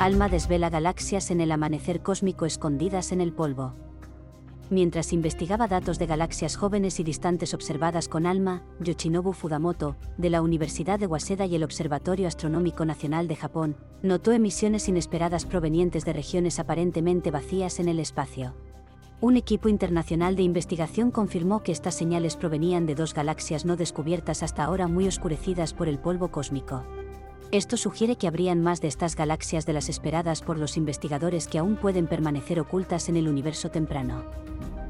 ALMA desvela galaxias en el amanecer cósmico escondidas en el polvo. Mientras investigaba datos de galaxias jóvenes y distantes observadas con ALMA, Yoshinobu Fudamoto, de la Universidad de Waseda y el Observatorio Astronómico Nacional de Japón, notó emisiones inesperadas provenientes de regiones aparentemente vacías en el espacio. Un equipo internacional de investigación confirmó que estas señales provenían de dos galaxias no descubiertas hasta ahora muy oscurecidas por el polvo cósmico. Esto sugiere que habrían más de estas galaxias de las esperadas por los investigadores que aún pueden permanecer ocultas en el universo temprano.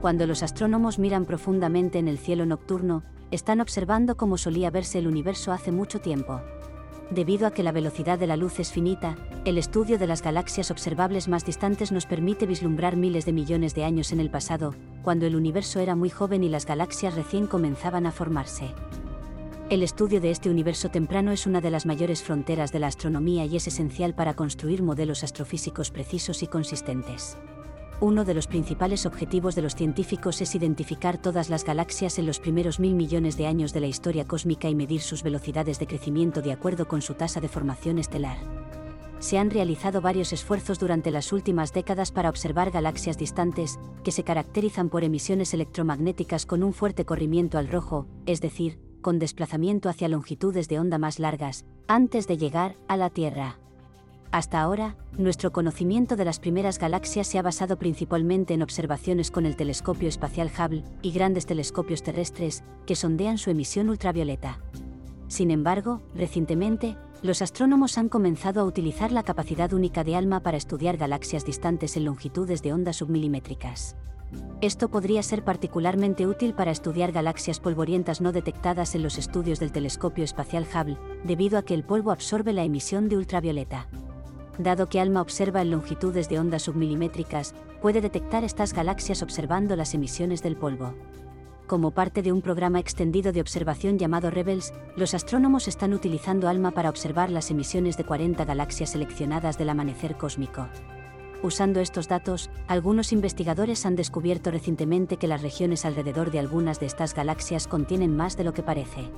Cuando los astrónomos miran profundamente en el cielo nocturno, están observando cómo solía verse el universo hace mucho tiempo. Debido a que la velocidad de la luz es finita, el estudio de las galaxias observables más distantes nos permite vislumbrar miles de millones de años en el pasado, cuando el universo era muy joven y las galaxias recién comenzaban a formarse. El estudio de este universo temprano es una de las mayores fronteras de la astronomía y es esencial para construir modelos astrofísicos precisos y consistentes. Uno de los principales objetivos de los científicos es identificar todas las galaxias en los primeros mil millones de años de la historia cósmica y medir sus velocidades de crecimiento de acuerdo con su tasa de formación estelar. Se han realizado varios esfuerzos durante las últimas décadas para observar galaxias distantes, que se caracterizan por emisiones electromagnéticas con un fuerte corrimiento al rojo, es decir, con desplazamiento hacia longitudes de onda más largas, antes de llegar a la Tierra. Hasta ahora, nuestro conocimiento de las primeras galaxias se ha basado principalmente en observaciones con el telescopio espacial Hubble y grandes telescopios terrestres que sondean su emisión ultravioleta. Sin embargo, recientemente, los astrónomos han comenzado a utilizar la capacidad única de ALMA para estudiar galaxias distantes en longitudes de onda submilimétricas. Esto podría ser particularmente útil para estudiar galaxias polvorientas no detectadas en los estudios del telescopio espacial Hubble, debido a que el polvo absorbe la emisión de ultravioleta. Dado que ALMA observa en longitudes de ondas submilimétricas, puede detectar estas galaxias observando las emisiones del polvo. Como parte de un programa extendido de observación llamado Rebels, los astrónomos están utilizando ALMA para observar las emisiones de 40 galaxias seleccionadas del amanecer cósmico. Usando estos datos, algunos investigadores han descubierto recientemente que las regiones alrededor de algunas de estas galaxias contienen más de lo que parece.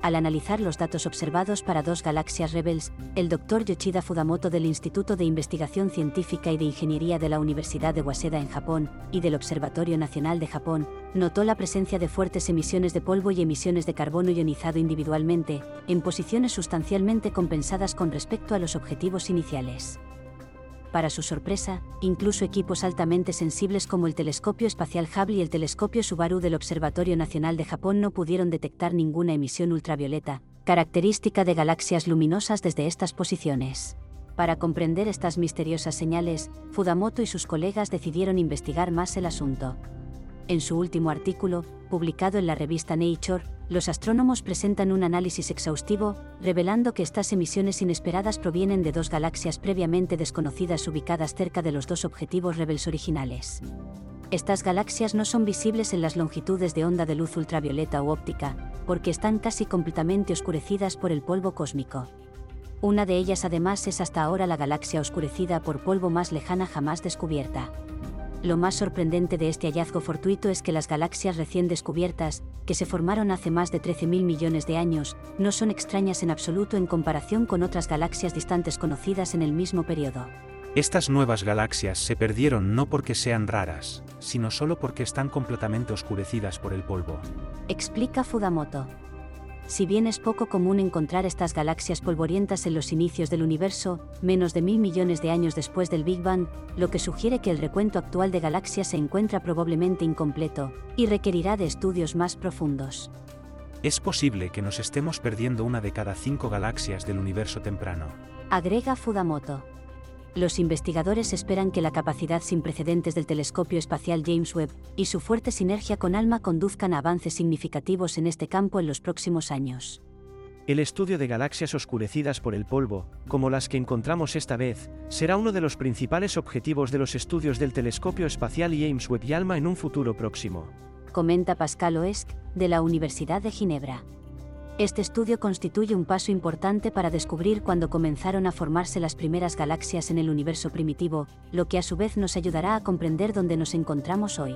Al analizar los datos observados para dos galaxias Rebels, el Dr. Yoshida Fudamoto del Instituto de Investigación Científica y de Ingeniería de la Universidad de Waseda en Japón y del Observatorio Nacional de Japón, notó la presencia de fuertes emisiones de polvo y emisiones de carbono ionizado individualmente, en posiciones sustancialmente compensadas con respecto a los objetivos iniciales. Para su sorpresa, incluso equipos altamente sensibles como el telescopio espacial Hubble y el telescopio Subaru del Observatorio Nacional de Japón no pudieron detectar ninguna emisión ultravioleta, característica de galaxias luminosas desde estas posiciones. Para comprender estas misteriosas señales, Fudamoto y sus colegas decidieron investigar más el asunto. En su último artículo, publicado en la revista Nature, los astrónomos presentan un análisis exhaustivo, revelando que estas emisiones inesperadas provienen de dos galaxias previamente desconocidas ubicadas cerca de los dos objetivos Rebels originales. Estas galaxias no son visibles en las longitudes de onda de luz ultravioleta u óptica, porque están casi completamente oscurecidas por el polvo cósmico. Una de ellas además es hasta ahora la galaxia oscurecida por polvo más lejana jamás descubierta. Lo más sorprendente de este hallazgo fortuito es que las galaxias recién descubiertas, que se formaron hace más de 13.000 millones de años, no son extrañas en absoluto en comparación con otras galaxias distantes conocidas en el mismo periodo. Estas nuevas galaxias se perdieron no porque sean raras, sino solo porque están completamente oscurecidas por el polvo. Explica Fudamoto. Si bien es poco común encontrar estas galaxias polvorientas en los inicios del universo, menos de mil millones de años después del Big Bang, lo que sugiere que el recuento actual de galaxias se encuentra probablemente incompleto, y requerirá de estudios más profundos. Es posible que nos estemos perdiendo una de cada cinco galaxias del universo temprano. Agrega Fudamoto los investigadores esperan que la capacidad sin precedentes del telescopio espacial James Webb y su fuerte sinergia con ALMA conduzcan a avances significativos en este campo en los próximos años. El estudio de galaxias oscurecidas por el polvo, como las que encontramos esta vez, será uno de los principales objetivos de los estudios del telescopio espacial James Webb y ALMA en un futuro próximo. Comenta Pascal Oesch, de la Universidad de Ginebra. Este estudio constituye un paso importante para descubrir cuándo comenzaron a formarse las primeras galaxias en el universo primitivo, lo que a su vez nos ayudará a comprender dónde nos encontramos hoy.